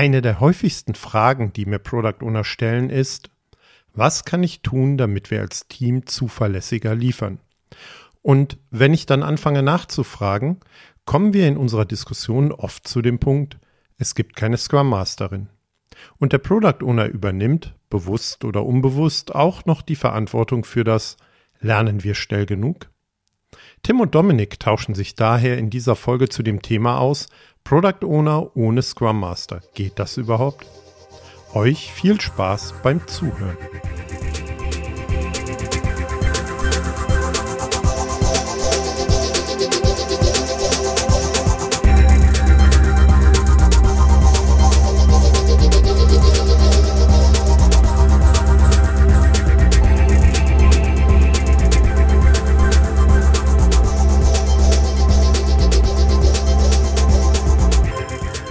Eine der häufigsten Fragen, die mir Product Owner stellen, ist, was kann ich tun, damit wir als Team zuverlässiger liefern? Und wenn ich dann anfange nachzufragen, kommen wir in unserer Diskussion oft zu dem Punkt, es gibt keine Scrum Masterin. Und der Product Owner übernimmt, bewusst oder unbewusst, auch noch die Verantwortung für das Lernen wir schnell genug? Tim und Dominik tauschen sich daher in dieser Folge zu dem Thema aus, Product Owner ohne Scrum Master. Geht das überhaupt? Euch viel Spaß beim Zuhören.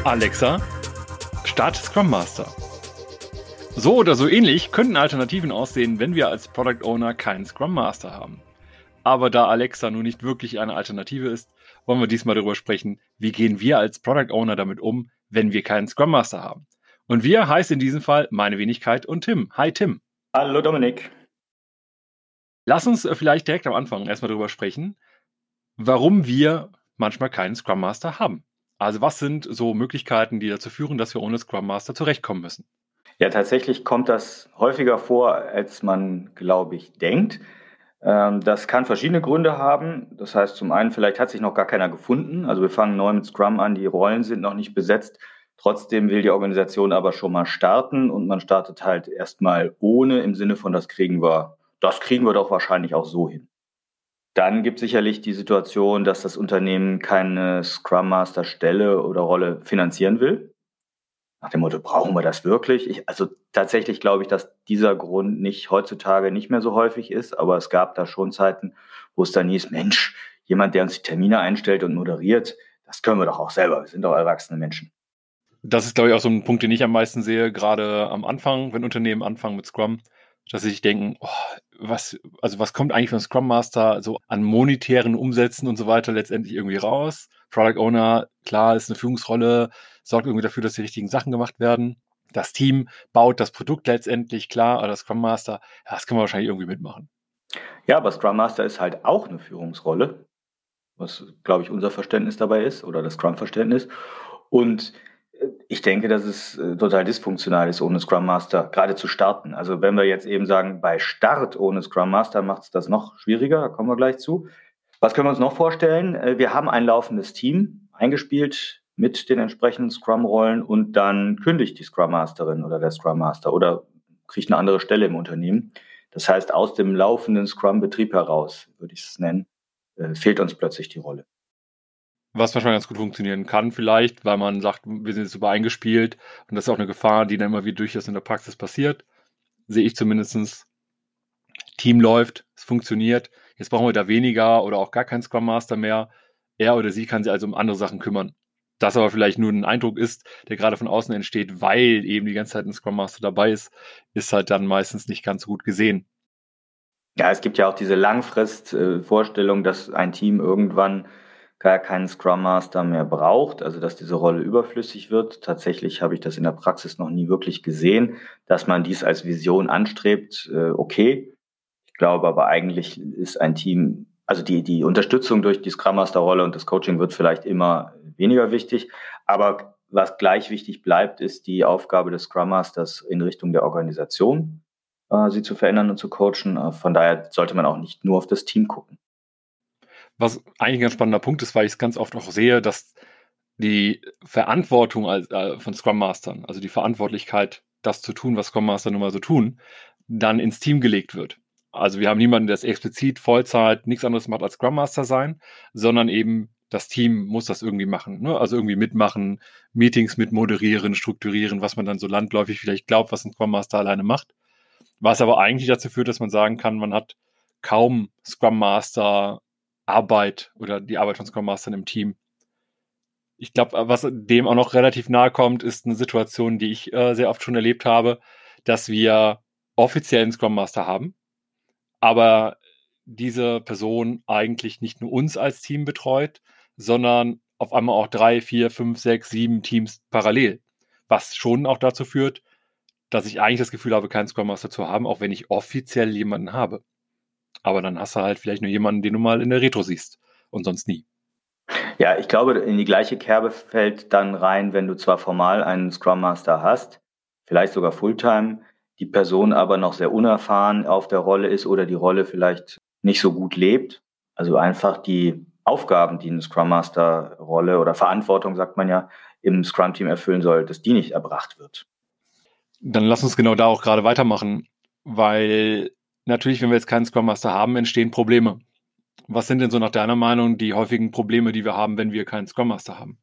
Alexa, start Scrum Master. So oder so ähnlich könnten Alternativen aussehen, wenn wir als Product Owner keinen Scrum Master haben. Aber da Alexa nun nicht wirklich eine Alternative ist, wollen wir diesmal darüber sprechen, wie gehen wir als Product Owner damit um, wenn wir keinen Scrum Master haben. Und wir heißt in diesem Fall meine Wenigkeit und Tim. Hi Tim. Hallo Dominik. Lass uns äh, vielleicht direkt am Anfang erstmal darüber sprechen, warum wir manchmal keinen Scrum Master haben. Also was sind so Möglichkeiten, die dazu führen, dass wir ohne Scrum Master zurechtkommen müssen? Ja, tatsächlich kommt das häufiger vor, als man, glaube ich, denkt. Ähm, das kann verschiedene Gründe haben. Das heißt, zum einen, vielleicht hat sich noch gar keiner gefunden. Also wir fangen neu mit Scrum an, die Rollen sind noch nicht besetzt. Trotzdem will die Organisation aber schon mal starten und man startet halt erstmal ohne im Sinne von, das kriegen wir, das kriegen wir doch wahrscheinlich auch so hin. Dann gibt es sicherlich die Situation, dass das Unternehmen keine Scrum Master Stelle oder Rolle finanzieren will. Nach dem Motto, brauchen wir das wirklich? Ich, also tatsächlich glaube ich, dass dieser Grund nicht heutzutage nicht mehr so häufig ist, aber es gab da schon Zeiten, wo es dann hieß, Mensch, jemand, der uns die Termine einstellt und moderiert, das können wir doch auch selber. Wir sind doch erwachsene Menschen. Das ist, glaube ich, auch so ein Punkt, den ich am meisten sehe, gerade am Anfang, wenn Unternehmen anfangen mit Scrum, dass sie sich denken, oh, was, also was kommt eigentlich von Scrum Master so an monetären Umsätzen und so weiter letztendlich irgendwie raus? Product Owner, klar, ist eine Führungsrolle, sorgt irgendwie dafür, dass die richtigen Sachen gemacht werden. Das Team baut das Produkt letztendlich, klar, aber Scrum Master, das kann man wahrscheinlich irgendwie mitmachen. Ja, aber Scrum Master ist halt auch eine Führungsrolle, was, glaube ich, unser Verständnis dabei ist oder das Scrum-Verständnis. Und ich denke, dass es äh, total dysfunktional ist, ohne Scrum Master gerade zu starten. Also wenn wir jetzt eben sagen, bei Start ohne Scrum Master macht es das noch schwieriger, da kommen wir gleich zu. Was können wir uns noch vorstellen? Äh, wir haben ein laufendes Team eingespielt mit den entsprechenden Scrum-Rollen und dann kündigt die Scrum Masterin oder der Scrum Master oder kriegt eine andere Stelle im Unternehmen. Das heißt, aus dem laufenden Scrum-Betrieb heraus, würde ich es nennen, äh, fehlt uns plötzlich die Rolle was manchmal ganz gut funktionieren kann, vielleicht, weil man sagt, wir sind jetzt super eingespielt und das ist auch eine Gefahr, die dann immer wieder durchaus in der Praxis passiert. Sehe ich zumindestens. Team läuft, es funktioniert. Jetzt brauchen wir da weniger oder auch gar keinen Scrum Master mehr. Er oder sie kann sich also um andere Sachen kümmern. Das aber vielleicht nur ein Eindruck ist, der gerade von außen entsteht, weil eben die ganze Zeit ein Scrum Master dabei ist, ist halt dann meistens nicht ganz so gut gesehen. Ja, es gibt ja auch diese Langfrist-Vorstellung, dass ein Team irgendwann gar keinen Scrum Master mehr braucht, also dass diese Rolle überflüssig wird. Tatsächlich habe ich das in der Praxis noch nie wirklich gesehen, dass man dies als Vision anstrebt. Äh, okay, ich glaube aber eigentlich ist ein Team, also die, die Unterstützung durch die Scrum Master Rolle und das Coaching wird vielleicht immer weniger wichtig, aber was gleich wichtig bleibt, ist die Aufgabe des Scrum Masters in Richtung der Organisation, äh, sie zu verändern und zu coachen. Äh, von daher sollte man auch nicht nur auf das Team gucken. Was eigentlich ein ganz spannender Punkt ist, weil ich es ganz oft auch sehe, dass die Verantwortung als, äh, von Scrum Mastern, also die Verantwortlichkeit, das zu tun, was Scrum Master nun mal so tun, dann ins Team gelegt wird. Also wir haben niemanden, der es explizit Vollzeit nichts anderes macht als Scrum Master sein, sondern eben das Team muss das irgendwie machen. Ne? Also irgendwie mitmachen, Meetings mit moderieren, strukturieren, was man dann so landläufig vielleicht glaubt, was ein Scrum Master alleine macht. Was aber eigentlich dazu führt, dass man sagen kann, man hat kaum Scrum Master Arbeit oder die Arbeit von Scrum Mastern im Team. Ich glaube, was dem auch noch relativ nahe kommt, ist eine Situation, die ich äh, sehr oft schon erlebt habe, dass wir offiziell einen Scrum Master haben, aber diese Person eigentlich nicht nur uns als Team betreut, sondern auf einmal auch drei, vier, fünf, sechs, sieben Teams parallel. Was schon auch dazu führt, dass ich eigentlich das Gefühl habe, keinen Scrum Master zu haben, auch wenn ich offiziell jemanden habe. Aber dann hast du halt vielleicht nur jemanden, den du mal in der Retro siehst und sonst nie. Ja, ich glaube, in die gleiche Kerbe fällt dann rein, wenn du zwar formal einen Scrum Master hast, vielleicht sogar Fulltime, die Person aber noch sehr unerfahren auf der Rolle ist oder die Rolle vielleicht nicht so gut lebt. Also einfach die Aufgaben, die eine Scrum Master Rolle oder Verantwortung, sagt man ja, im Scrum Team erfüllen soll, dass die nicht erbracht wird. Dann lass uns genau da auch gerade weitermachen, weil natürlich, wenn wir jetzt keinen Scrum Master haben, entstehen Probleme. Was sind denn so nach deiner Meinung die häufigen Probleme, die wir haben, wenn wir keinen Scrum Master haben?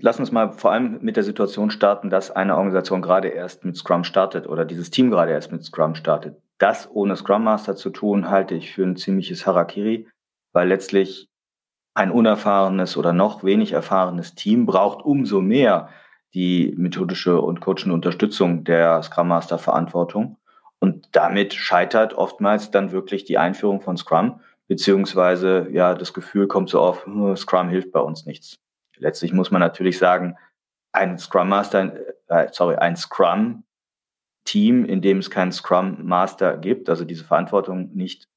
Lass uns mal vor allem mit der Situation starten, dass eine Organisation gerade erst mit Scrum startet oder dieses Team gerade erst mit Scrum startet. Das ohne Scrum Master zu tun, halte ich für ein ziemliches Harakiri, weil letztlich ein unerfahrenes oder noch wenig erfahrenes Team braucht umso mehr die methodische und coachende Unterstützung der Scrum Master Verantwortung. Und damit scheitert oftmals dann wirklich die Einführung von Scrum, beziehungsweise ja, das Gefühl kommt so auf, hm, Scrum hilft bei uns nichts. Letztlich muss man natürlich sagen, ein Scrum Master, äh, sorry, ein Scrum Team, in dem es keinen Scrum Master gibt, also diese Verantwortung nicht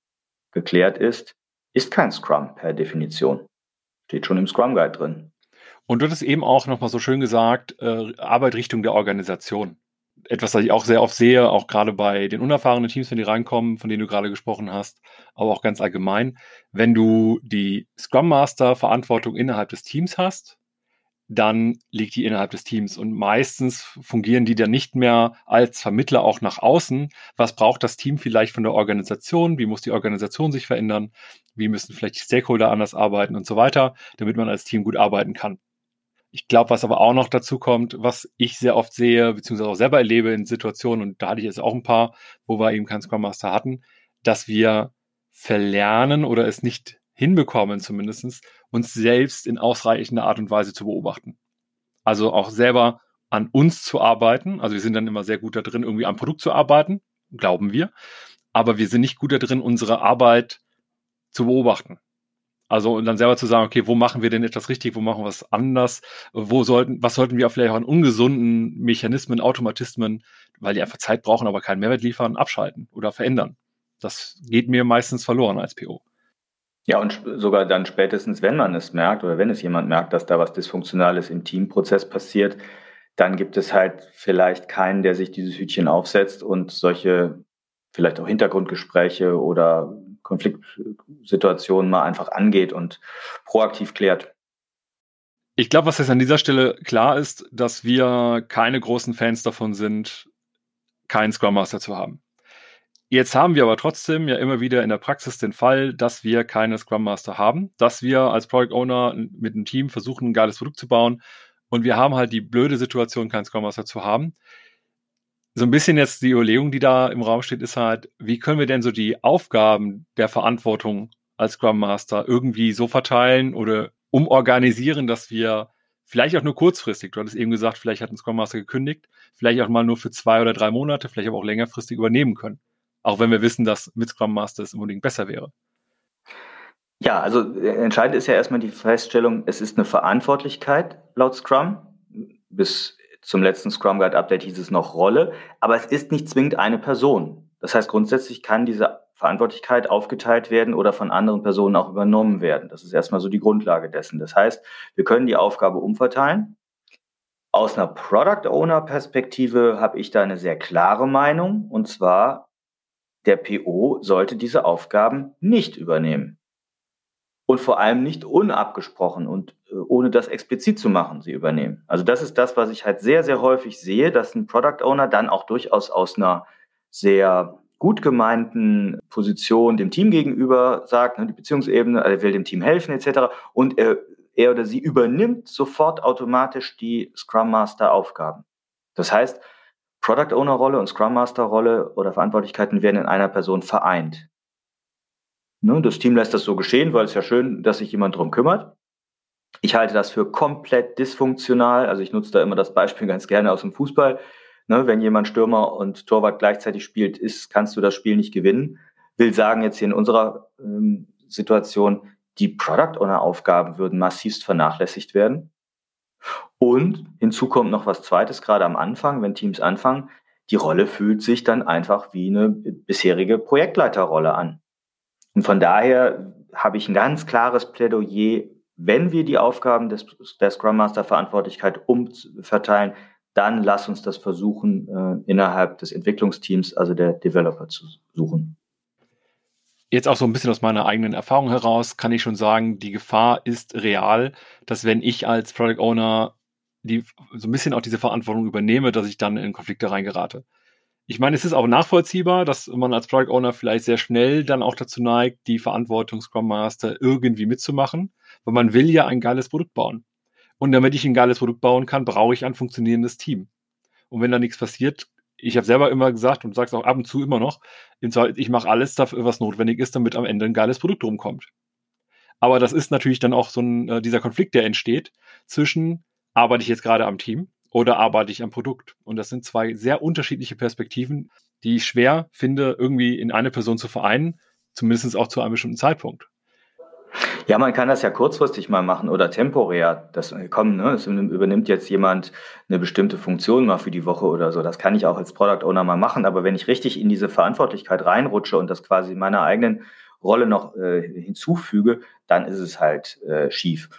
geklärt ist, ist kein Scrum per Definition. Steht schon im Scrum Guide drin. Und du hast eben auch nochmal so schön gesagt, äh, Arbeit Richtung der Organisation etwas, das ich auch sehr oft sehe, auch gerade bei den unerfahrenen Teams, wenn die reinkommen, von denen du gerade gesprochen hast, aber auch ganz allgemein, wenn du die Scrum Master Verantwortung innerhalb des Teams hast, dann liegt die innerhalb des Teams und meistens fungieren die dann nicht mehr als Vermittler auch nach außen. Was braucht das Team vielleicht von der Organisation? Wie muss die Organisation sich verändern? Wie müssen vielleicht die Stakeholder anders arbeiten und so weiter, damit man als Team gut arbeiten kann? Ich glaube, was aber auch noch dazu kommt, was ich sehr oft sehe, beziehungsweise auch selber erlebe in Situationen, und da hatte ich jetzt auch ein paar, wo wir eben keinen Scrum Master hatten, dass wir verlernen oder es nicht hinbekommen, zumindestens uns selbst in ausreichender Art und Weise zu beobachten. Also auch selber an uns zu arbeiten. Also wir sind dann immer sehr gut da drin, irgendwie am Produkt zu arbeiten, glauben wir. Aber wir sind nicht gut da drin, unsere Arbeit zu beobachten. Also und dann selber zu sagen, okay, wo machen wir denn etwas richtig, wo machen wir es anders, wo sollten, was sollten wir vielleicht auch an ungesunden Mechanismen, Automatismen, weil die einfach Zeit brauchen, aber keinen Mehrwert liefern, abschalten oder verändern. Das geht mir meistens verloren als PO. Ja, und sogar dann spätestens, wenn man es merkt oder wenn es jemand merkt, dass da was Dysfunktionales im Teamprozess passiert, dann gibt es halt vielleicht keinen, der sich dieses Hütchen aufsetzt und solche vielleicht auch Hintergrundgespräche oder Konfliktsituationen mal einfach angeht und proaktiv klärt. Ich glaube, was jetzt an dieser Stelle klar ist, dass wir keine großen Fans davon sind, keinen Scrum Master zu haben. Jetzt haben wir aber trotzdem ja immer wieder in der Praxis den Fall, dass wir keine Scrum Master haben, dass wir als Product Owner mit einem Team versuchen, ein geiles Produkt zu bauen und wir haben halt die blöde Situation, keinen Scrum Master zu haben so ein bisschen jetzt die Überlegung, die da im Raum steht, ist halt, wie können wir denn so die Aufgaben der Verantwortung als Scrum Master irgendwie so verteilen oder umorganisieren, dass wir vielleicht auch nur kurzfristig, du hattest eben gesagt, vielleicht hat ein Scrum Master gekündigt, vielleicht auch mal nur für zwei oder drei Monate, vielleicht aber auch längerfristig übernehmen können. Auch wenn wir wissen, dass mit Scrum Master es unbedingt besser wäre. Ja, also äh, entscheidend ist ja erstmal die Feststellung, es ist eine Verantwortlichkeit laut Scrum. Bis zum letzten Scrum Guide Update hieß es noch Rolle, aber es ist nicht zwingend eine Person. Das heißt, grundsätzlich kann diese Verantwortlichkeit aufgeteilt werden oder von anderen Personen auch übernommen werden. Das ist erstmal so die Grundlage dessen. Das heißt, wir können die Aufgabe umverteilen. Aus einer Product Owner Perspektive habe ich da eine sehr klare Meinung und zwar der PO sollte diese Aufgaben nicht übernehmen und vor allem nicht unabgesprochen und ohne das explizit zu machen, sie übernehmen. Also das ist das, was ich halt sehr, sehr häufig sehe, dass ein Product Owner dann auch durchaus aus einer sehr gut gemeinten Position dem Team gegenüber sagt, ne, die Beziehungsebene, er will dem Team helfen etc. Und er, er oder sie übernimmt sofort automatisch die Scrum Master Aufgaben. Das heißt, Product Owner Rolle und Scrum Master Rolle oder Verantwortlichkeiten werden in einer Person vereint. Ne, das Team lässt das so geschehen, weil es ja schön, dass sich jemand drum kümmert. Ich halte das für komplett dysfunktional. Also ich nutze da immer das Beispiel ganz gerne aus dem Fußball. Ne, wenn jemand Stürmer und Torwart gleichzeitig spielt, ist, kannst du das Spiel nicht gewinnen. Will sagen, jetzt hier in unserer ähm, Situation, die Product Owner Aufgaben würden massivst vernachlässigt werden. Und hinzu kommt noch was Zweites, gerade am Anfang, wenn Teams anfangen, die Rolle fühlt sich dann einfach wie eine bisherige Projektleiterrolle an. Und von daher habe ich ein ganz klares Plädoyer, wenn wir die Aufgaben des, der Scrum Master Verantwortlichkeit umverteilen, dann lass uns das versuchen, äh, innerhalb des Entwicklungsteams, also der Developer zu suchen. Jetzt auch so ein bisschen aus meiner eigenen Erfahrung heraus kann ich schon sagen, die Gefahr ist real, dass wenn ich als Product Owner die, so ein bisschen auch diese Verantwortung übernehme, dass ich dann in Konflikte reingerate. Ich meine, es ist auch nachvollziehbar, dass man als Product Owner vielleicht sehr schnell dann auch dazu neigt, die Verantwortung Scrum Master irgendwie mitzumachen, weil man will ja ein geiles Produkt bauen. Und damit ich ein geiles Produkt bauen kann, brauche ich ein funktionierendes Team. Und wenn da nichts passiert, ich habe selber immer gesagt und sage es auch ab und zu immer noch, ich mache alles dafür, was notwendig ist, damit am Ende ein geiles Produkt rumkommt. Aber das ist natürlich dann auch so ein, äh, dieser Konflikt, der entsteht zwischen, arbeite ich jetzt gerade am Team oder arbeite ich am Produkt? Und das sind zwei sehr unterschiedliche Perspektiven, die ich schwer finde, irgendwie in eine Person zu vereinen, zumindest auch zu einem bestimmten Zeitpunkt. Ja, man kann das ja kurzfristig mal machen oder temporär. Das komm, ne, es übernimmt jetzt jemand eine bestimmte Funktion mal für die Woche oder so. Das kann ich auch als Product Owner mal machen. Aber wenn ich richtig in diese Verantwortlichkeit reinrutsche und das quasi meiner eigenen Rolle noch äh, hinzufüge, dann ist es halt äh, schief.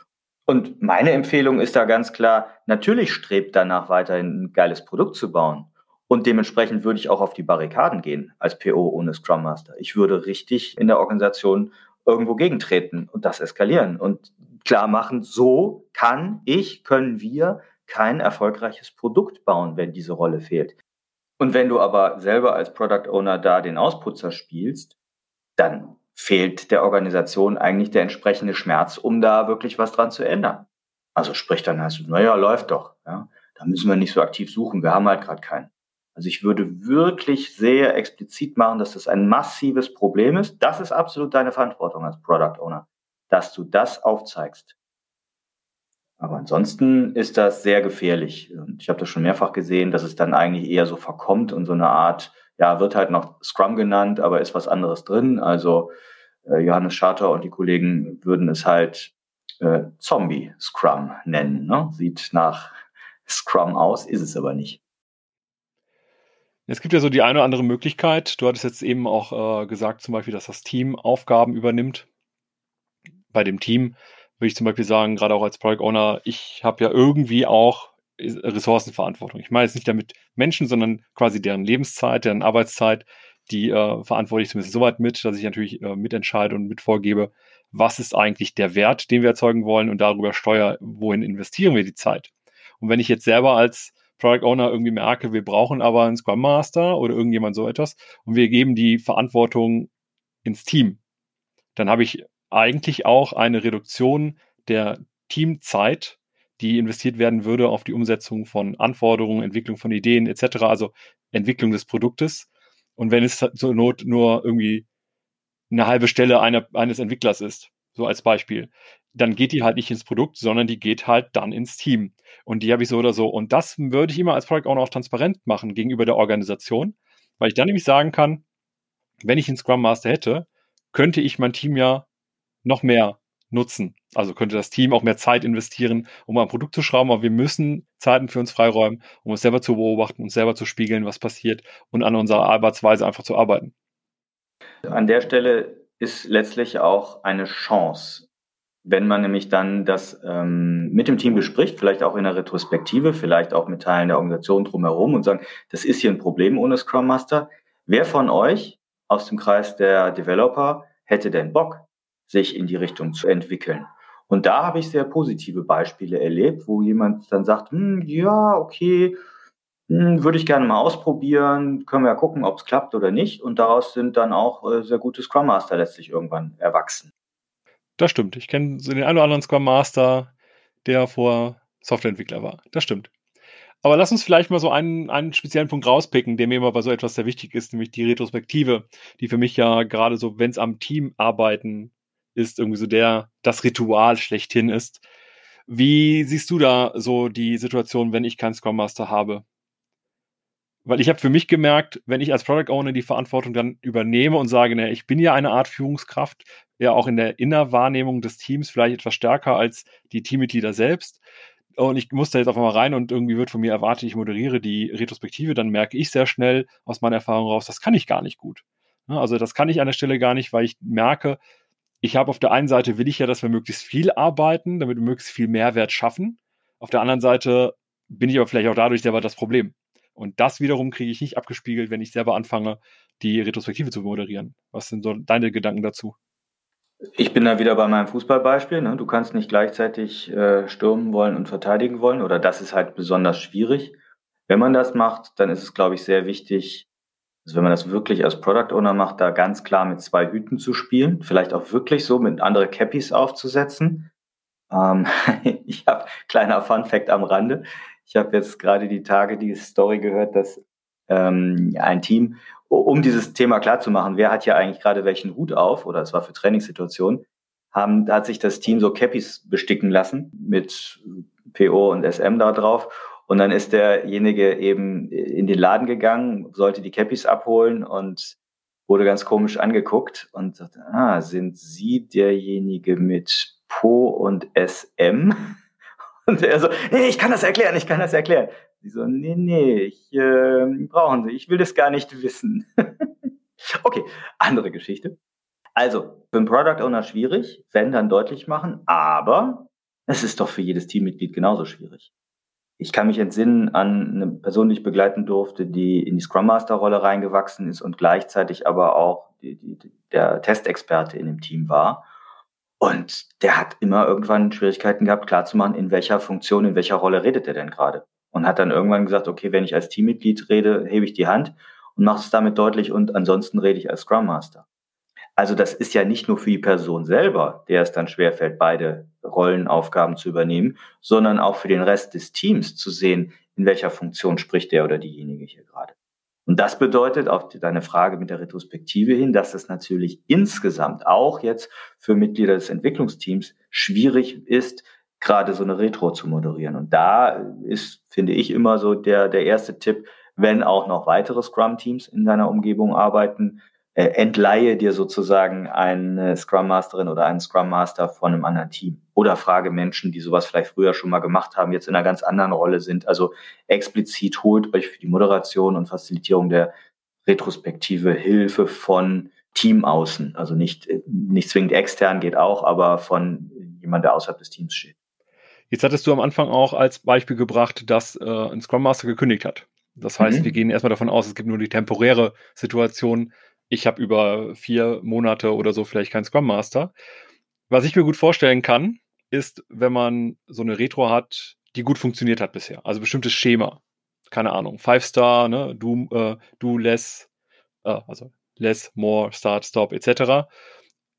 Und meine Empfehlung ist da ganz klar, natürlich strebt danach weiterhin ein geiles Produkt zu bauen. Und dementsprechend würde ich auch auf die Barrikaden gehen als PO ohne Scrum Master. Ich würde richtig in der Organisation irgendwo gegentreten und das eskalieren und klar machen, so kann ich, können wir kein erfolgreiches Produkt bauen, wenn diese Rolle fehlt. Und wenn du aber selber als Product Owner da den Ausputzer spielst, dann fehlt der Organisation eigentlich der entsprechende Schmerz, um da wirklich was dran zu ändern. Also sprich, dann heißt du, naja, läuft doch. Ja? Da müssen wir nicht so aktiv suchen, wir haben halt gerade keinen. Also ich würde wirklich sehr explizit machen, dass das ein massives Problem ist. Das ist absolut deine Verantwortung als Product Owner, dass du das aufzeigst. Aber ansonsten ist das sehr gefährlich. Und ich habe das schon mehrfach gesehen, dass es dann eigentlich eher so verkommt und so eine Art, ja, wird halt noch Scrum genannt, aber ist was anderes drin. Also äh, Johannes Scharter und die Kollegen würden es halt äh, Zombie Scrum nennen. Ne? Sieht nach Scrum aus, ist es aber nicht. Es gibt ja so die eine oder andere Möglichkeit. Du hattest jetzt eben auch äh, gesagt, zum Beispiel, dass das Team Aufgaben übernimmt. Bei dem Team würde ich zum Beispiel sagen, gerade auch als Product Owner, ich habe ja irgendwie auch Ressourcenverantwortung. Ich meine jetzt nicht damit Menschen, sondern quasi deren Lebenszeit, deren Arbeitszeit, die äh, verantworte ich zumindest soweit mit, dass ich natürlich äh, mitentscheide und mit vorgebe, was ist eigentlich der Wert, den wir erzeugen wollen und darüber steuere, wohin investieren wir die Zeit. Und wenn ich jetzt selber als Product Owner irgendwie merke, wir brauchen aber einen Scrum Master oder irgendjemand so etwas und wir geben die Verantwortung ins Team, dann habe ich eigentlich auch eine Reduktion der Teamzeit, die investiert werden würde auf die Umsetzung von Anforderungen, Entwicklung von Ideen etc., also Entwicklung des Produktes. Und wenn es zur Not nur irgendwie eine halbe Stelle einer, eines Entwicklers ist, so als Beispiel, dann geht die halt nicht ins Produkt, sondern die geht halt dann ins Team. Und die habe ich so oder so. Und das würde ich immer als Product Owner auch transparent machen gegenüber der Organisation, weil ich dann nämlich sagen kann, wenn ich einen Scrum Master hätte, könnte ich mein Team ja noch mehr nutzen. Also könnte das Team auch mehr Zeit investieren, um ein Produkt zu schrauben, aber wir müssen Zeiten für uns freiräumen, um uns selber zu beobachten, uns selber zu spiegeln, was passiert und an unserer Arbeitsweise einfach zu arbeiten. An der Stelle ist letztlich auch eine Chance, wenn man nämlich dann das ähm, mit dem Team bespricht, vielleicht auch in der Retrospektive, vielleicht auch mit Teilen der Organisation drumherum und sagen, das ist hier ein Problem ohne Scrum Master. Wer von euch aus dem Kreis der Developer hätte denn Bock, sich in die Richtung zu entwickeln? Und da habe ich sehr positive Beispiele erlebt, wo jemand dann sagt, hm, ja, okay, hm, würde ich gerne mal ausprobieren, können wir ja gucken, ob es klappt oder nicht. Und daraus sind dann auch äh, sehr gute Scrum Master letztlich irgendwann erwachsen. Das stimmt. Ich kenne so den einen oder anderen Scrum Master, der vor Softwareentwickler war. Das stimmt. Aber lass uns vielleicht mal so einen, einen speziellen Punkt rauspicken, der mir immer bei so etwas sehr wichtig ist, nämlich die Retrospektive, die für mich ja gerade so, wenn es am Team arbeiten ist, irgendwie so der, das Ritual schlechthin ist. Wie siehst du da so die Situation, wenn ich keinen Scrum Master habe? Weil ich habe für mich gemerkt, wenn ich als Product Owner die Verantwortung dann übernehme und sage, naja, ich bin ja eine Art Führungskraft, ja auch in der Innerwahrnehmung des Teams vielleicht etwas stärker als die Teammitglieder selbst, und ich muss da jetzt auf einmal rein und irgendwie wird von mir erwartet, ich moderiere die Retrospektive, dann merke ich sehr schnell aus meiner Erfahrung raus, das kann ich gar nicht gut. Also das kann ich an der Stelle gar nicht, weil ich merke, ich habe auf der einen Seite will ich ja, dass wir möglichst viel arbeiten, damit wir möglichst viel Mehrwert schaffen. Auf der anderen Seite bin ich aber vielleicht auch dadurch selber das Problem. Und das wiederum kriege ich nicht abgespiegelt, wenn ich selber anfange, die Retrospektive zu moderieren. Was sind so deine Gedanken dazu? Ich bin da wieder bei meinem Fußballbeispiel. Ne? Du kannst nicht gleichzeitig äh, stürmen wollen und verteidigen wollen, oder das ist halt besonders schwierig. Wenn man das macht, dann ist es, glaube ich, sehr wichtig, also wenn man das wirklich als Product Owner macht, da ganz klar mit zwei Hüten zu spielen, vielleicht auch wirklich so mit andere Cappies aufzusetzen. Ähm, ich habe kleiner Fun Fact am Rande. Ich habe jetzt gerade die Tage die Story gehört, dass ähm, ein Team um dieses Thema klarzumachen, wer hat ja eigentlich gerade welchen Hut auf, oder es war für Trainingssituationen, haben, hat sich das Team so Cappies besticken lassen mit PO und SM da drauf. Und dann ist derjenige eben in den Laden gegangen, sollte die Cappies abholen und wurde ganz komisch angeguckt und sagte, ah, sind Sie derjenige mit Po und SM? Und er so, nee, ich kann das erklären, ich kann das erklären. Sie so, nee, nee, ich, äh, brauchen Sie, ich will das gar nicht wissen. okay, andere Geschichte. Also, für einen Product Owner schwierig, wenn dann deutlich machen, aber es ist doch für jedes Teammitglied genauso schwierig. Ich kann mich entsinnen an eine Person, die ich begleiten durfte, die in die Scrum Master Rolle reingewachsen ist und gleichzeitig aber auch die, die, der Testexperte in dem Team war. Und der hat immer irgendwann Schwierigkeiten gehabt, klarzumachen, in welcher Funktion, in welcher Rolle redet er denn gerade und hat dann irgendwann gesagt, okay, wenn ich als Teammitglied rede, hebe ich die Hand und mache es damit deutlich und ansonsten rede ich als Scrum Master. Also das ist ja nicht nur für die Person selber, der es dann schwerfällt, beide Rollenaufgaben zu übernehmen, sondern auch für den Rest des Teams zu sehen, in welcher Funktion spricht der oder diejenige hier gerade. Und das bedeutet auf deine Frage mit der Retrospektive hin, dass es natürlich insgesamt auch jetzt für Mitglieder des Entwicklungsteams schwierig ist, gerade so eine Retro zu moderieren. Und da ist, finde ich, immer so der, der erste Tipp, wenn auch noch weitere Scrum-Teams in deiner Umgebung arbeiten, äh, entleihe dir sozusagen eine Scrum Masterin oder einen Scrum Master von einem anderen Team. Oder frage Menschen, die sowas vielleicht früher schon mal gemacht haben, jetzt in einer ganz anderen Rolle sind. Also explizit holt euch für die Moderation und Facilitierung der Retrospektive Hilfe von Team außen. Also nicht, nicht zwingend extern geht auch, aber von jemand, der außerhalb des Teams steht. Jetzt hattest du am Anfang auch als Beispiel gebracht, dass äh, ein Scrum Master gekündigt hat. Das heißt, mhm. wir gehen erstmal davon aus, es gibt nur die temporäre Situation. Ich habe über vier Monate oder so vielleicht keinen Scrum Master. Was ich mir gut vorstellen kann, ist, wenn man so eine Retro hat, die gut funktioniert hat bisher. Also bestimmtes Schema. Keine Ahnung. Five Star, ne, do, äh, do less, äh, also less, more, start, stop, etc.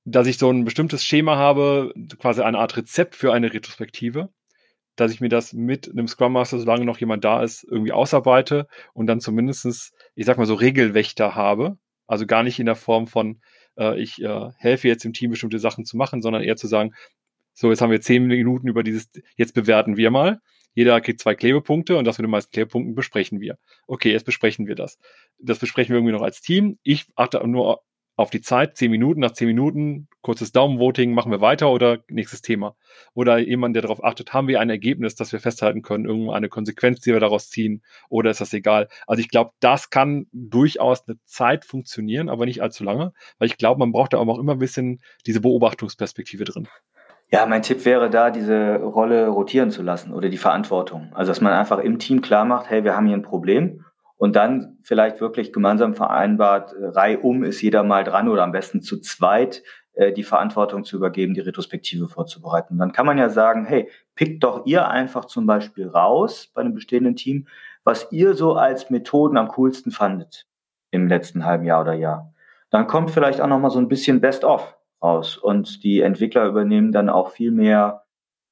Dass ich so ein bestimmtes Schema habe, quasi eine Art Rezept für eine Retrospektive dass ich mir das mit einem Scrum Master, solange noch jemand da ist, irgendwie ausarbeite und dann zumindestens, ich sag mal so Regelwächter habe. Also gar nicht in der Form von, äh, ich äh, helfe jetzt dem Team bestimmte Sachen zu machen, sondern eher zu sagen, so, jetzt haben wir zehn Minuten über dieses, jetzt bewerten wir mal. Jeder kriegt zwei Klebepunkte und das mit den meisten Klebepunkten besprechen wir. Okay, jetzt besprechen wir das. Das besprechen wir irgendwie noch als Team. Ich achte nur auf die Zeit, zehn Minuten, nach zehn Minuten, kurzes Daumenvoting, machen wir weiter oder nächstes Thema. Oder jemand, der darauf achtet, haben wir ein Ergebnis, das wir festhalten können, irgendeine Konsequenz, die wir daraus ziehen, oder ist das egal? Also ich glaube, das kann durchaus eine Zeit funktionieren, aber nicht allzu lange, weil ich glaube, man braucht da auch immer ein bisschen diese Beobachtungsperspektive drin. Ja, mein Tipp wäre da, diese Rolle rotieren zu lassen oder die Verantwortung. Also, dass man einfach im Team klar macht, hey, wir haben hier ein Problem und dann vielleicht wirklich gemeinsam vereinbart, äh, reihum ist jeder mal dran oder am besten zu zweit äh, die Verantwortung zu übergeben, die Retrospektive vorzubereiten. Dann kann man ja sagen, hey, pickt doch ihr einfach zum Beispiel raus bei einem bestehenden Team, was ihr so als Methoden am coolsten fandet im letzten halben Jahr oder Jahr. Dann kommt vielleicht auch noch mal so ein bisschen Best-of raus und die Entwickler übernehmen dann auch viel mehr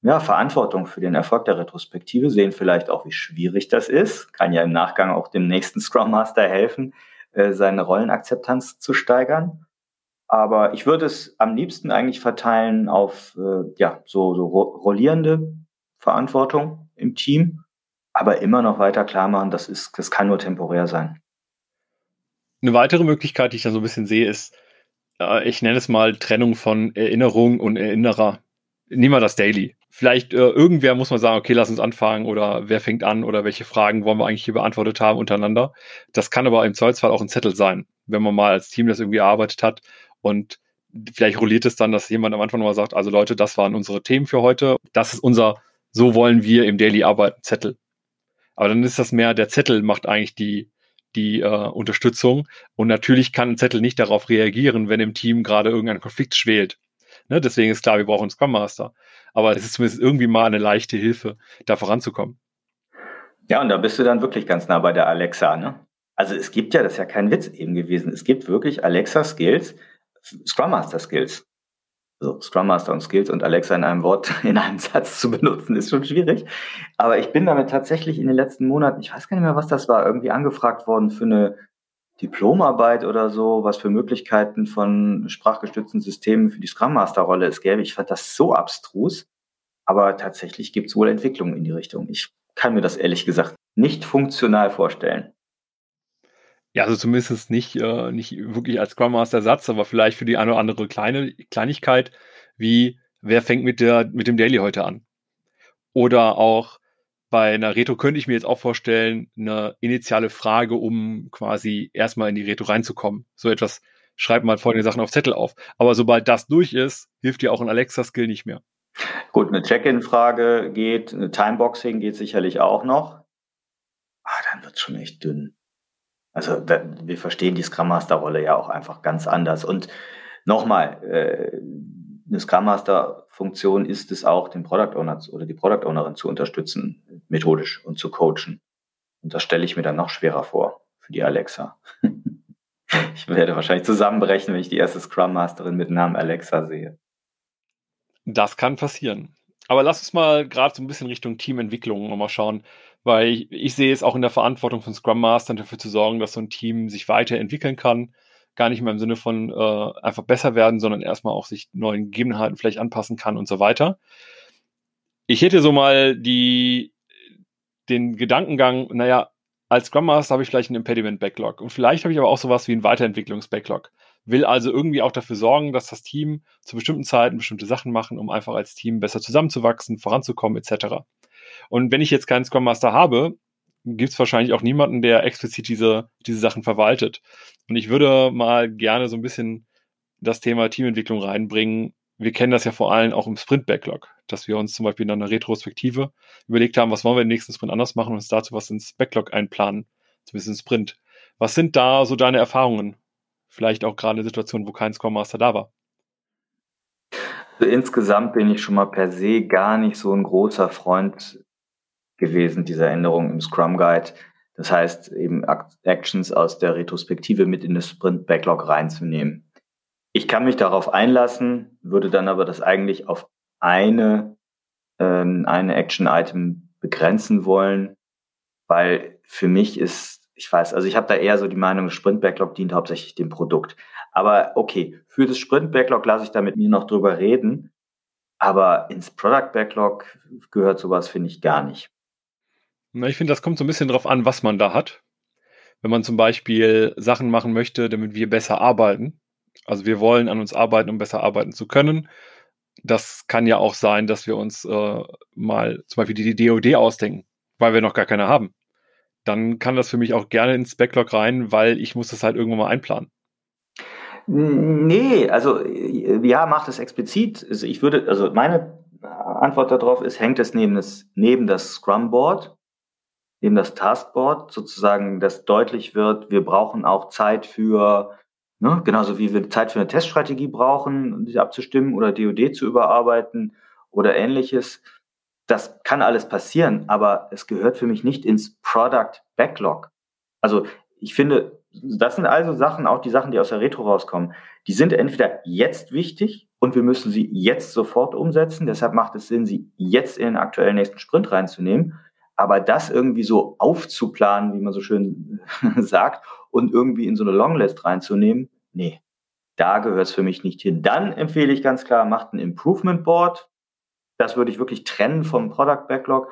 ja, Verantwortung für den Erfolg der Retrospektive, sehen vielleicht auch, wie schwierig das ist, kann ja im Nachgang auch dem nächsten Scrum Master helfen, äh, seine Rollenakzeptanz zu steigern. Aber ich würde es am liebsten eigentlich verteilen auf äh, ja, so, so rollierende Verantwortung im Team, aber immer noch weiter klar machen, das, ist, das kann nur temporär sein. Eine weitere Möglichkeit, die ich da so ein bisschen sehe, ist, äh, ich nenne es mal Trennung von Erinnerung und Erinnerer. Nehmen wir das Daily vielleicht äh, irgendwer muss man sagen, okay, lass uns anfangen oder wer fängt an oder welche Fragen wollen wir eigentlich hier beantwortet haben untereinander. Das kann aber im Zollsfall auch ein Zettel sein, wenn man mal als Team das irgendwie erarbeitet hat und vielleicht rolliert es dann, dass jemand am Anfang nochmal sagt, also Leute, das waren unsere Themen für heute. Das ist unser, so wollen wir im Daily arbeiten, Zettel. Aber dann ist das mehr, der Zettel macht eigentlich die, die äh, Unterstützung. Und natürlich kann ein Zettel nicht darauf reagieren, wenn im Team gerade irgendein Konflikt schwelt. Ne? Deswegen ist klar, wir brauchen einen Scrum Master. Aber es ist zumindest irgendwie mal eine leichte Hilfe, da voranzukommen. Ja, und da bist du dann wirklich ganz nah bei der Alexa, ne? Also es gibt ja, das ist ja kein Witz eben gewesen, es gibt wirklich Alexa-Skills, Scrum Master Skills. Also Scrum Master und Skills und Alexa in einem Wort, in einem Satz zu benutzen, ist schon schwierig. Aber ich bin damit tatsächlich in den letzten Monaten, ich weiß gar nicht mehr, was das war, irgendwie angefragt worden für eine Diplomarbeit oder so, was für Möglichkeiten von sprachgestützten Systemen für die Scrum Master Rolle es gäbe. Ich fand das so abstrus. Aber tatsächlich gibt es wohl Entwicklungen in die Richtung. Ich kann mir das ehrlich gesagt nicht funktional vorstellen. Ja, also zumindest nicht, äh, nicht wirklich als Scrum Master Ersatz, aber vielleicht für die eine oder andere kleine Kleinigkeit, wie wer fängt mit, der, mit dem Daily heute an? Oder auch bei einer Retro könnte ich mir jetzt auch vorstellen, eine initiale Frage, um quasi erstmal in die Retro reinzukommen. So etwas schreibt mal folgende Sachen auf Zettel auf. Aber sobald das durch ist, hilft dir auch ein Alexa-Skill nicht mehr. Gut, eine Check-in-Frage geht, eine Timeboxing geht sicherlich auch noch. Ah, dann wird es schon echt dünn. Also wir verstehen die Scrum Master Rolle ja auch einfach ganz anders. Und nochmal, äh, eine Scrum Master Funktion ist es auch, den Product Owner oder die Product Ownerin zu unterstützen, methodisch und zu coachen. Und das stelle ich mir dann noch schwerer vor für die Alexa. ich werde wahrscheinlich zusammenbrechen, wenn ich die erste Scrum Masterin mit Namen Alexa sehe. Das kann passieren. Aber lass uns mal gerade so ein bisschen Richtung Teamentwicklung nochmal schauen weil ich, ich sehe es auch in der Verantwortung von Scrum Mastern dafür zu sorgen, dass so ein Team sich weiterentwickeln kann. Gar nicht mehr im Sinne von äh, einfach besser werden, sondern erstmal auch sich neuen Gegebenheiten vielleicht anpassen kann und so weiter. Ich hätte so mal die, den Gedankengang, naja, als Scrum Master habe ich vielleicht einen Impediment-Backlog und vielleicht habe ich aber auch sowas wie einen Weiterentwicklungs-Backlog. Will also irgendwie auch dafür sorgen, dass das Team zu bestimmten Zeiten bestimmte Sachen machen, um einfach als Team besser zusammenzuwachsen, voranzukommen etc. Und wenn ich jetzt keinen Scrum Master habe, gibt es wahrscheinlich auch niemanden, der explizit diese, diese Sachen verwaltet. Und ich würde mal gerne so ein bisschen das Thema Teamentwicklung reinbringen. Wir kennen das ja vor allem auch im Sprint-Backlog, dass wir uns zum Beispiel in einer Retrospektive überlegt haben, was wollen wir im nächsten Sprint anders machen und uns dazu was ins Backlog einplanen, zumindest in Sprint. Was sind da so deine Erfahrungen? Vielleicht auch gerade in Situationen, wo kein Scrum Master da war. Also insgesamt bin ich schon mal per se gar nicht so ein großer Freund gewesen, dieser Änderung im Scrum Guide. Das heißt, eben Actions aus der Retrospektive mit in das Sprint Backlog reinzunehmen. Ich kann mich darauf einlassen, würde dann aber das eigentlich auf eine, ähm, eine Action-Item begrenzen wollen, weil für mich ist, ich weiß, also ich habe da eher so die Meinung, Sprint Backlog dient hauptsächlich dem Produkt. Aber okay, für das Sprint Backlog lasse ich da mit mir noch drüber reden. Aber ins Product Backlog gehört sowas, finde ich, gar nicht. Na, ich finde, das kommt so ein bisschen drauf an, was man da hat. Wenn man zum Beispiel Sachen machen möchte, damit wir besser arbeiten. Also wir wollen an uns arbeiten, um besser arbeiten zu können. Das kann ja auch sein, dass wir uns äh, mal zum Beispiel die DOD ausdenken, weil wir noch gar keine haben. Dann kann das für mich auch gerne ins Backlog rein, weil ich muss das halt irgendwann mal einplanen. Nee, also ja, macht es explizit. Also ich würde, also meine Antwort darauf ist, hängt es neben das, neben das Scrum Board, neben das Taskboard, sozusagen, dass deutlich wird, wir brauchen auch Zeit für, ne, genauso wie wir Zeit für eine Teststrategie brauchen, diese abzustimmen oder DOD zu überarbeiten oder ähnliches. Das kann alles passieren, aber es gehört für mich nicht ins Product Backlog. Also ich finde, das sind also Sachen, auch die Sachen, die aus der Retro rauskommen, die sind entweder jetzt wichtig und wir müssen sie jetzt sofort umsetzen. Deshalb macht es Sinn, sie jetzt in den aktuellen nächsten Sprint reinzunehmen. Aber das irgendwie so aufzuplanen, wie man so schön sagt, und irgendwie in so eine Longlist reinzunehmen, nee, da gehört es für mich nicht hin. Dann empfehle ich ganz klar, macht ein Improvement Board. Das würde ich wirklich trennen vom Product Backlog.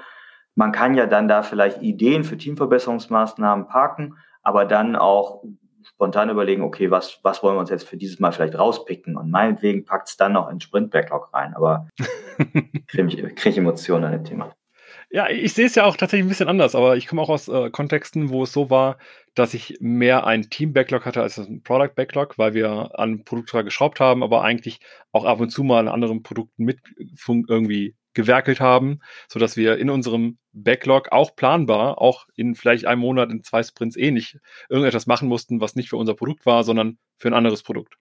Man kann ja dann da vielleicht Ideen für Teamverbesserungsmaßnahmen parken aber dann auch spontan überlegen, okay, was, was wollen wir uns jetzt für dieses Mal vielleicht rauspicken? Und meinetwegen packt es dann noch in Sprint-Backlog rein. Aber kriege krieg ich Emotionen an dem Thema. Ja, ich sehe es ja auch tatsächlich ein bisschen anders, aber ich komme auch aus äh, Kontexten, wo es so war, dass ich mehr ein Team-Backlog hatte als ein Product-Backlog, weil wir an Produkten geschraubt haben, aber eigentlich auch ab und zu mal an anderen Produkten mit irgendwie gewerkelt haben, so dass wir in unserem Backlog auch planbar, auch in vielleicht einem Monat, in zwei Sprints eh nicht irgendetwas machen mussten, was nicht für unser Produkt war, sondern für ein anderes Produkt.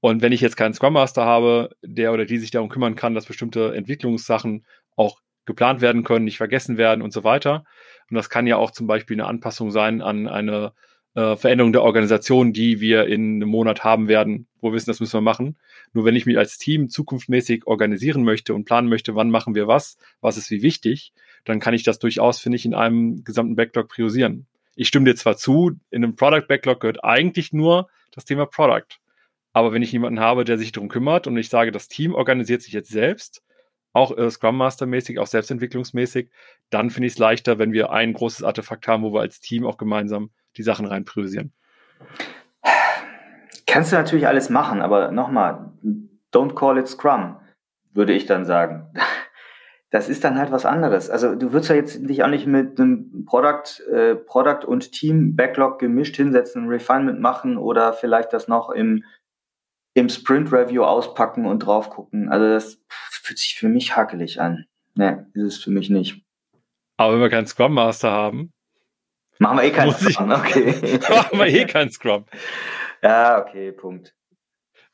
Und wenn ich jetzt keinen Scrum Master habe, der oder die sich darum kümmern kann, dass bestimmte Entwicklungssachen auch geplant werden können, nicht vergessen werden und so weiter. Und das kann ja auch zum Beispiel eine Anpassung sein an eine äh, Veränderung der Organisation, die wir in einem Monat haben werden, wo wir wissen, das müssen wir machen. Nur wenn ich mich als Team zukunftsmäßig organisieren möchte und planen möchte, wann machen wir was, was ist wie wichtig, dann kann ich das durchaus, finde ich, in einem gesamten Backlog priorisieren. Ich stimme dir zwar zu, in einem Product Backlog gehört eigentlich nur das Thema Product. Aber wenn ich jemanden habe, der sich darum kümmert und ich sage, das Team organisiert sich jetzt selbst, auch äh, Scrum Master mäßig, auch selbstentwicklungsmäßig, dann finde ich es leichter, wenn wir ein großes Artefakt haben, wo wir als Team auch gemeinsam die Sachen rein priorisieren. Kannst du natürlich alles machen, aber nochmal, don't call it Scrum, würde ich dann sagen. Das ist dann halt was anderes. Also du würdest ja jetzt dich auch nicht mit einem Product, äh, Product und Team Backlog gemischt hinsetzen, Refinement machen oder vielleicht das noch im im Sprint Review auspacken und drauf gucken. Also das fühlt sich für mich hakelig an. Ne, ist es für mich nicht. Aber wenn wir keinen Scrum Master haben, machen wir eh keinen Scrum. Okay. machen wir eh keinen Scrum. Ja, okay, Punkt.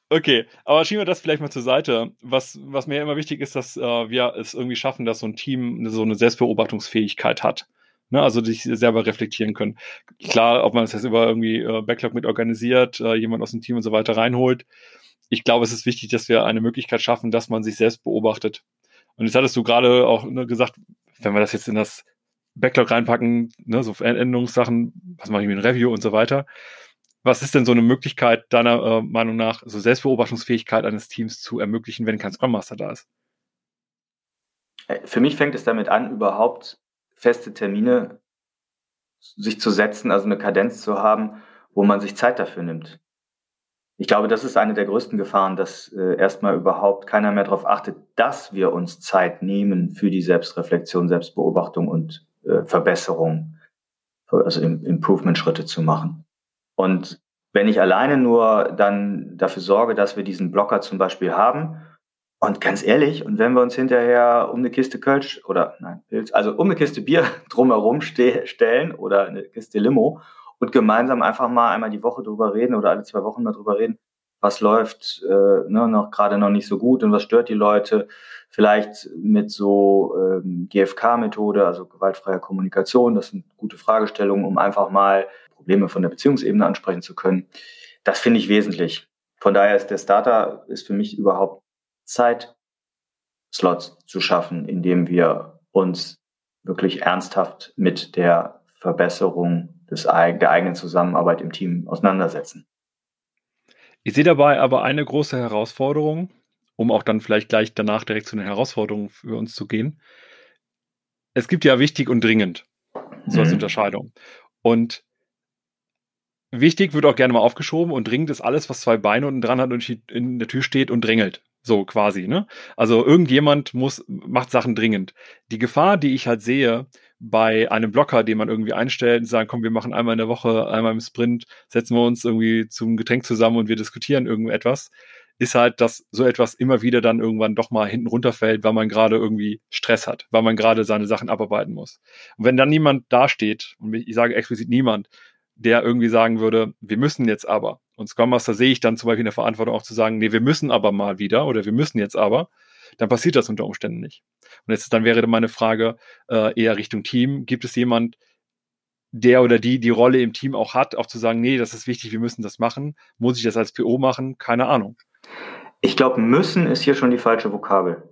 Okay, aber schieben wir das vielleicht mal zur Seite. Was, was mir immer wichtig ist, dass äh, wir es irgendwie schaffen, dass so ein Team so eine Selbstbeobachtungsfähigkeit hat. Ne, also sich selber reflektieren können. Klar, ob man es jetzt über irgendwie äh, Backlog mit organisiert, äh, jemand aus dem Team und so weiter reinholt. Ich glaube, es ist wichtig, dass wir eine Möglichkeit schaffen, dass man sich selbst beobachtet. Und jetzt hattest du gerade auch ne, gesagt, wenn wir das jetzt in das Backlog reinpacken, ne, so Änderungssachen, was mache ich mit einem Review und so weiter. Was ist denn so eine Möglichkeit deiner äh, Meinung nach, so Selbstbeobachtungsfähigkeit eines Teams zu ermöglichen, wenn kein Scrum Master da ist? Äh, für mich fängt es damit an, überhaupt feste Termine sich zu setzen, also eine Kadenz zu haben, wo man sich Zeit dafür nimmt. Ich glaube, das ist eine der größten Gefahren, dass äh, erstmal überhaupt keiner mehr darauf achtet, dass wir uns Zeit nehmen für die Selbstreflexion, Selbstbeobachtung und äh, Verbesserung, also Improvement-Schritte zu machen. Und wenn ich alleine nur dann dafür sorge, dass wir diesen Blocker zum Beispiel haben und ganz ehrlich, und wenn wir uns hinterher um eine Kiste Kölsch oder nein, Pilz, also um eine Kiste Bier drumherum ste stellen oder eine Kiste Limo und gemeinsam einfach mal einmal die Woche drüber reden oder alle zwei Wochen mal drüber reden, was läuft äh, ne, noch gerade noch nicht so gut und was stört die Leute, vielleicht mit so ähm, GFK-Methode, also gewaltfreier Kommunikation, das sind gute Fragestellungen, um einfach mal Probleme von der Beziehungsebene ansprechen zu können. Das finde ich wesentlich. Von daher ist der Starter ist für mich überhaupt Zeitslots zu schaffen, indem wir uns wirklich ernsthaft mit der Verbesserung des, der eigenen Zusammenarbeit im Team auseinandersetzen. Ich sehe dabei aber eine große Herausforderung, um auch dann vielleicht gleich danach direkt zu den Herausforderungen für uns zu gehen. Es gibt ja wichtig und dringend, so als mhm. Unterscheidung. Und wichtig wird auch gerne mal aufgeschoben und dringend ist alles, was zwei Beine unten dran hat und in der Tür steht und drängelt. So quasi, ne? Also irgendjemand muss, macht Sachen dringend. Die Gefahr, die ich halt sehe, bei einem Blocker, den man irgendwie einstellt und sagen, komm, wir machen einmal in der Woche, einmal im Sprint, setzen wir uns irgendwie zum Getränk zusammen und wir diskutieren irgendetwas, ist halt, dass so etwas immer wieder dann irgendwann doch mal hinten runterfällt, weil man gerade irgendwie Stress hat, weil man gerade seine Sachen abarbeiten muss. Und wenn dann niemand dasteht, und ich sage explizit niemand, der irgendwie sagen würde, wir müssen jetzt aber. Und Scrum Master sehe ich dann zum Beispiel in der Verantwortung auch zu sagen, nee, wir müssen aber mal wieder oder wir müssen jetzt aber, dann passiert das unter Umständen nicht. Und jetzt dann wäre meine Frage äh, eher Richtung Team. Gibt es jemand, der oder die die Rolle im Team auch hat, auch zu sagen, nee, das ist wichtig, wir müssen das machen. Muss ich das als PO machen? Keine Ahnung. Ich glaube, müssen ist hier schon die falsche Vokabel.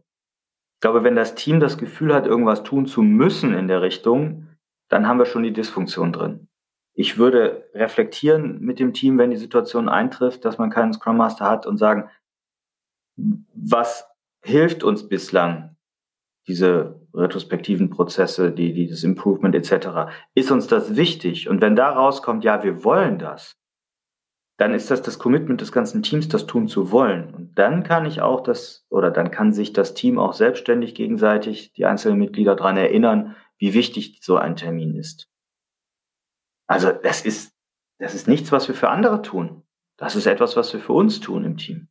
Ich glaube, wenn das Team das Gefühl hat, irgendwas tun zu müssen in der Richtung, dann haben wir schon die Dysfunktion drin. Ich würde reflektieren mit dem Team, wenn die Situation eintrifft, dass man keinen Scrum Master hat und sagen, was hilft uns bislang, diese retrospektiven Prozesse, die, die das Improvement etc. Ist uns das wichtig? Und wenn da rauskommt, ja, wir wollen das, dann ist das das Commitment des ganzen Teams, das tun zu wollen. Und dann kann ich auch das, oder dann kann sich das Team auch selbstständig gegenseitig, die einzelnen Mitglieder daran erinnern, wie wichtig so ein Termin ist. Also das ist, das ist nichts, was wir für andere tun. Das ist etwas, was wir für uns tun im Team.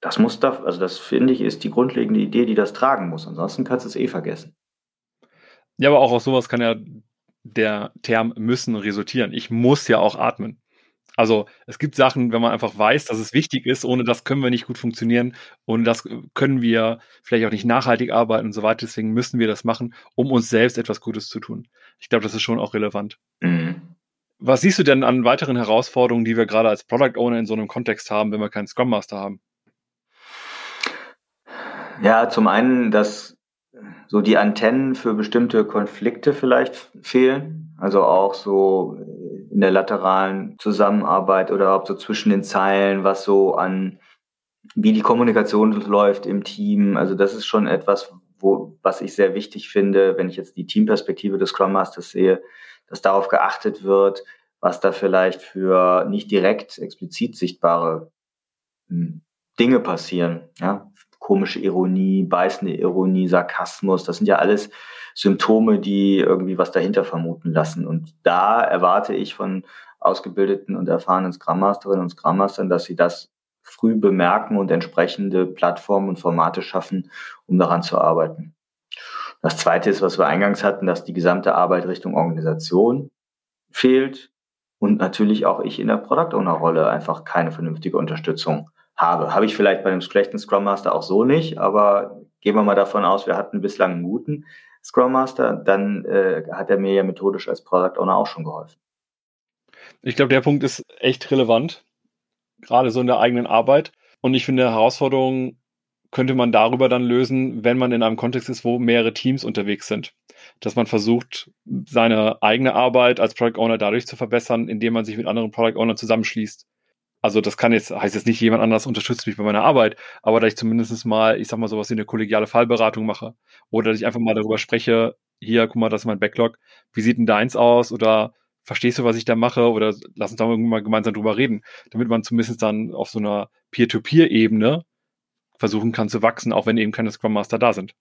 Das muss da, also das finde ich, ist die grundlegende Idee, die das tragen muss. Ansonsten kannst du es eh vergessen. Ja, aber auch aus sowas kann ja der Term müssen resultieren. Ich muss ja auch atmen. Also es gibt Sachen, wenn man einfach weiß, dass es wichtig ist, ohne das können wir nicht gut funktionieren, ohne das können wir vielleicht auch nicht nachhaltig arbeiten und so weiter. Deswegen müssen wir das machen, um uns selbst etwas Gutes zu tun. Ich glaube, das ist schon auch relevant. Mhm. Was siehst du denn an weiteren Herausforderungen, die wir gerade als Product Owner in so einem Kontext haben, wenn wir keinen Scrum Master haben? Ja, zum einen, dass so die Antennen für bestimmte Konflikte vielleicht fehlen. Also auch so in der lateralen Zusammenarbeit oder auch so zwischen den Zeilen, was so an, wie die Kommunikation läuft im Team. Also das ist schon etwas, wo, was ich sehr wichtig finde, wenn ich jetzt die Teamperspektive des Scrum Masters sehe, dass darauf geachtet wird, was da vielleicht für nicht direkt explizit sichtbare hm, Dinge passieren. Ja? Komische Ironie, beißende Ironie, Sarkasmus, das sind ja alles Symptome, die irgendwie was dahinter vermuten lassen. Und da erwarte ich von ausgebildeten und erfahrenen Scrum Masterinnen und Scrum Mastern, dass sie das früh bemerken und entsprechende Plattformen und Formate schaffen, um daran zu arbeiten. Das zweite ist, was wir eingangs hatten, dass die gesamte Arbeit Richtung Organisation fehlt und natürlich auch ich in der Product Owner Rolle einfach keine vernünftige Unterstützung habe. Habe ich vielleicht bei einem schlechten Scrum Master auch so nicht, aber gehen wir mal davon aus, wir hatten bislang einen guten Scrum Master, dann äh, hat er mir ja methodisch als Product Owner auch schon geholfen. Ich glaube, der Punkt ist echt relevant, gerade so in der eigenen Arbeit. Und ich finde, Herausforderungen könnte man darüber dann lösen, wenn man in einem Kontext ist, wo mehrere Teams unterwegs sind. Dass man versucht, seine eigene Arbeit als Product Owner dadurch zu verbessern, indem man sich mit anderen Product Ownern zusammenschließt. Also das kann jetzt, heißt jetzt nicht, jemand anders unterstützt mich bei meiner Arbeit, aber dass ich zumindest mal, ich sag mal, sowas wie eine kollegiale Fallberatung mache. Oder dass ich einfach mal darüber spreche, hier, guck mal, das ist mein Backlog, wie sieht denn deins aus? Oder verstehst du, was ich da mache? Oder lass uns da mal gemeinsam drüber reden, damit man zumindest dann auf so einer Peer-to-Peer-Ebene versuchen kann zu wachsen, auch wenn eben keine Scrum Master da sind.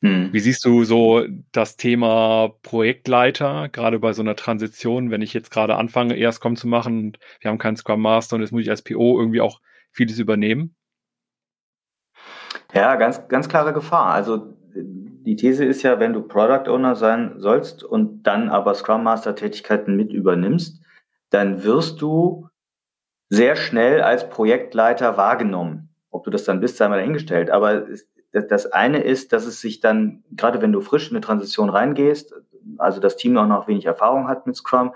Hm. Wie siehst du so das Thema Projektleiter, gerade bei so einer Transition, wenn ich jetzt gerade anfange, eher Scrum zu machen und wir haben keinen Scrum Master und jetzt muss ich als PO irgendwie auch vieles übernehmen? Ja, ganz, ganz klare Gefahr. Also die These ist ja, wenn du Product Owner sein sollst und dann aber Scrum Master Tätigkeiten mit übernimmst, dann wirst du sehr schnell als Projektleiter wahrgenommen. Ob du das dann bist, sei mal dahingestellt. Aber das eine ist, dass es sich dann, gerade wenn du frisch in eine Transition reingehst, also das Team auch noch wenig Erfahrung hat mit Scrum,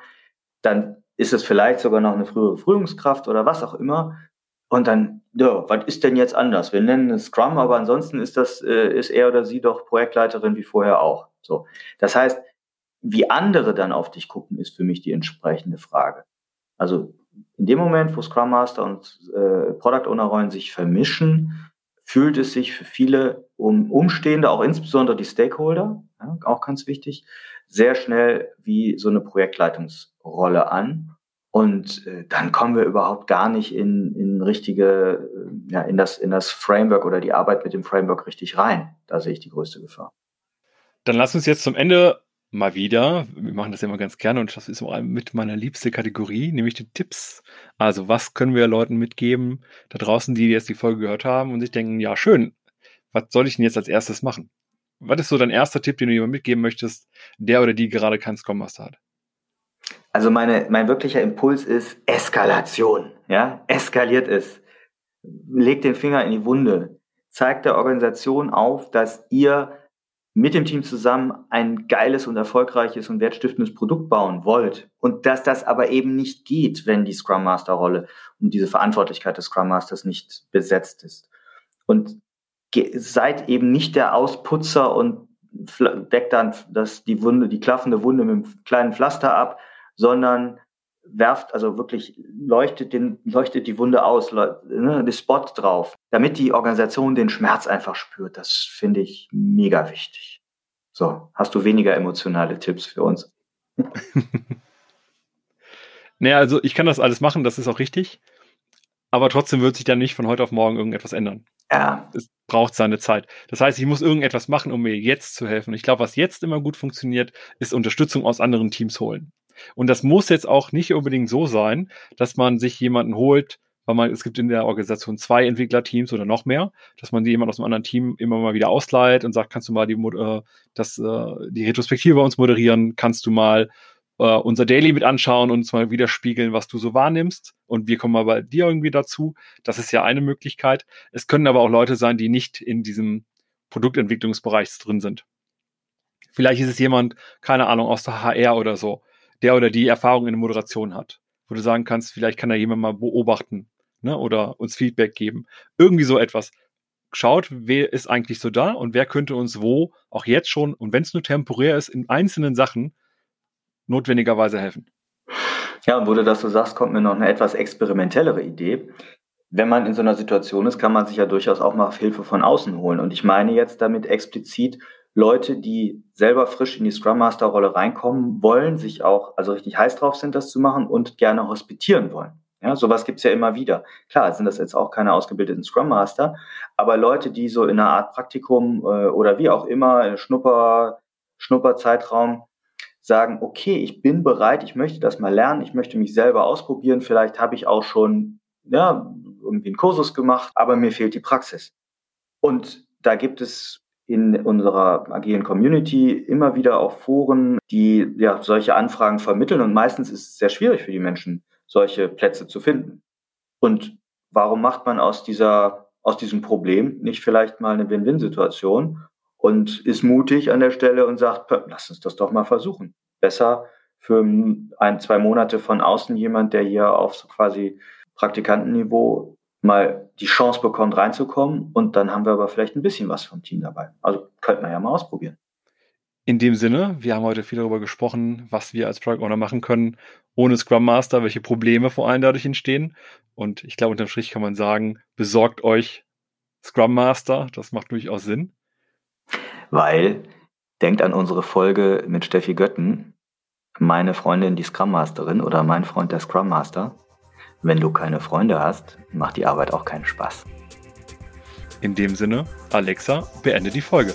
dann ist es vielleicht sogar noch eine frühere Führungskraft oder was auch immer. Und dann, ja, was ist denn jetzt anders? Wir nennen es Scrum, aber ansonsten ist das, äh, ist er oder sie doch Projektleiterin wie vorher auch. So. Das heißt, wie andere dann auf dich gucken, ist für mich die entsprechende Frage. Also in dem Moment, wo Scrum Master und äh, Product Owner Rollen sich vermischen, fühlt es sich für viele um Umstehende, auch insbesondere die Stakeholder, ja, auch ganz wichtig, sehr schnell wie so eine Projektleitungsrolle an. Und äh, dann kommen wir überhaupt gar nicht in, in richtige, äh, ja, in das, in das Framework oder die Arbeit mit dem Framework richtig rein. Da sehe ich die größte Gefahr. Dann lass uns jetzt zum Ende mal wieder, wir machen das immer ganz gerne und das ist auch mit meiner liebste Kategorie, nämlich die Tipps. Also was können wir Leuten mitgeben da draußen, die jetzt die Folge gehört haben und sich denken, ja schön, was soll ich denn jetzt als erstes machen? Was ist so dein erster Tipp, den du jemandem mitgeben möchtest, der oder die gerade keinen Scrum Master hat? Also meine, mein wirklicher Impuls ist Eskalation. Ja, eskaliert es. Legt den Finger in die Wunde. Zeigt der Organisation auf, dass ihr mit dem Team zusammen ein geiles und erfolgreiches und wertstiftendes Produkt bauen wollt und dass das aber eben nicht geht, wenn die Scrum Master Rolle und diese Verantwortlichkeit des Scrum Masters nicht besetzt ist. Und seid eben nicht der Ausputzer und deckt dann das, die Wunde, die klaffende Wunde mit einem kleinen Pflaster ab, sondern werft, also wirklich leuchtet, den, leuchtet die Wunde aus, ne, die Spot drauf, damit die Organisation den Schmerz einfach spürt. Das finde ich mega wichtig. So, hast du weniger emotionale Tipps für uns? Naja, also ich kann das alles machen, das ist auch richtig. Aber trotzdem wird sich dann nicht von heute auf morgen irgendetwas ändern. Ja. Es braucht seine Zeit. Das heißt, ich muss irgendetwas machen, um mir jetzt zu helfen. Ich glaube, was jetzt immer gut funktioniert, ist Unterstützung aus anderen Teams holen. Und das muss jetzt auch nicht unbedingt so sein, dass man sich jemanden holt, weil man, es gibt in der Organisation zwei Entwicklerteams oder noch mehr, dass man jemand aus einem anderen Team immer mal wieder ausleiht und sagt, kannst du mal die, äh, das, äh, die Retrospektive bei uns moderieren, kannst du mal äh, unser Daily mit anschauen und uns mal widerspiegeln, was du so wahrnimmst. Und wir kommen mal bei dir irgendwie dazu. Das ist ja eine Möglichkeit. Es können aber auch Leute sein, die nicht in diesem Produktentwicklungsbereich drin sind. Vielleicht ist es jemand, keine Ahnung, aus der HR oder so, der oder die Erfahrung in der Moderation hat, wo du sagen kannst, vielleicht kann da jemand mal beobachten ne, oder uns Feedback geben. Irgendwie so etwas. Schaut, wer ist eigentlich so da und wer könnte uns wo, auch jetzt schon, und wenn es nur temporär ist, in einzelnen Sachen notwendigerweise helfen. Ja, und wo du das so sagst, kommt mir noch eine etwas experimentellere Idee. Wenn man in so einer Situation ist, kann man sich ja durchaus auch mal Hilfe von außen holen. Und ich meine jetzt damit explizit Leute, die selber frisch in die Scrum Master Rolle reinkommen wollen, sich auch also richtig heiß drauf sind, das zu machen und gerne hospitieren wollen. Ja, sowas gibt's ja immer wieder. Klar, sind das jetzt auch keine ausgebildeten Scrum Master, aber Leute, die so in einer Art Praktikum äh, oder wie auch immer, Schnupper, Schnupperzeitraum sagen, okay, ich bin bereit, ich möchte das mal lernen, ich möchte mich selber ausprobieren, vielleicht habe ich auch schon ja, irgendwie einen Kursus gemacht, aber mir fehlt die Praxis. Und da gibt es in unserer agilen Community immer wieder auch Foren, die ja solche Anfragen vermitteln und meistens ist es sehr schwierig für die Menschen, solche Plätze zu finden. Und warum macht man aus dieser aus diesem Problem nicht vielleicht mal eine Win-Win-Situation und ist mutig an der Stelle und sagt, lass uns das doch mal versuchen. Besser für ein, zwei Monate von außen jemand, der hier auf so quasi Praktikantenniveau mal die Chance bekommt, reinzukommen. Und dann haben wir aber vielleicht ein bisschen was vom Team dabei. Also könnte man ja mal ausprobieren. In dem Sinne, wir haben heute viel darüber gesprochen, was wir als Product Owner machen können ohne Scrum Master, welche Probleme vor allem dadurch entstehen. Und ich glaube, unterm Strich kann man sagen, besorgt euch Scrum Master. Das macht durchaus Sinn. Weil, denkt an unsere Folge mit Steffi Götten, meine Freundin die Scrum Masterin oder mein Freund der Scrum Master. Wenn du keine Freunde hast, macht die Arbeit auch keinen Spaß. In dem Sinne, Alexa, beende die Folge.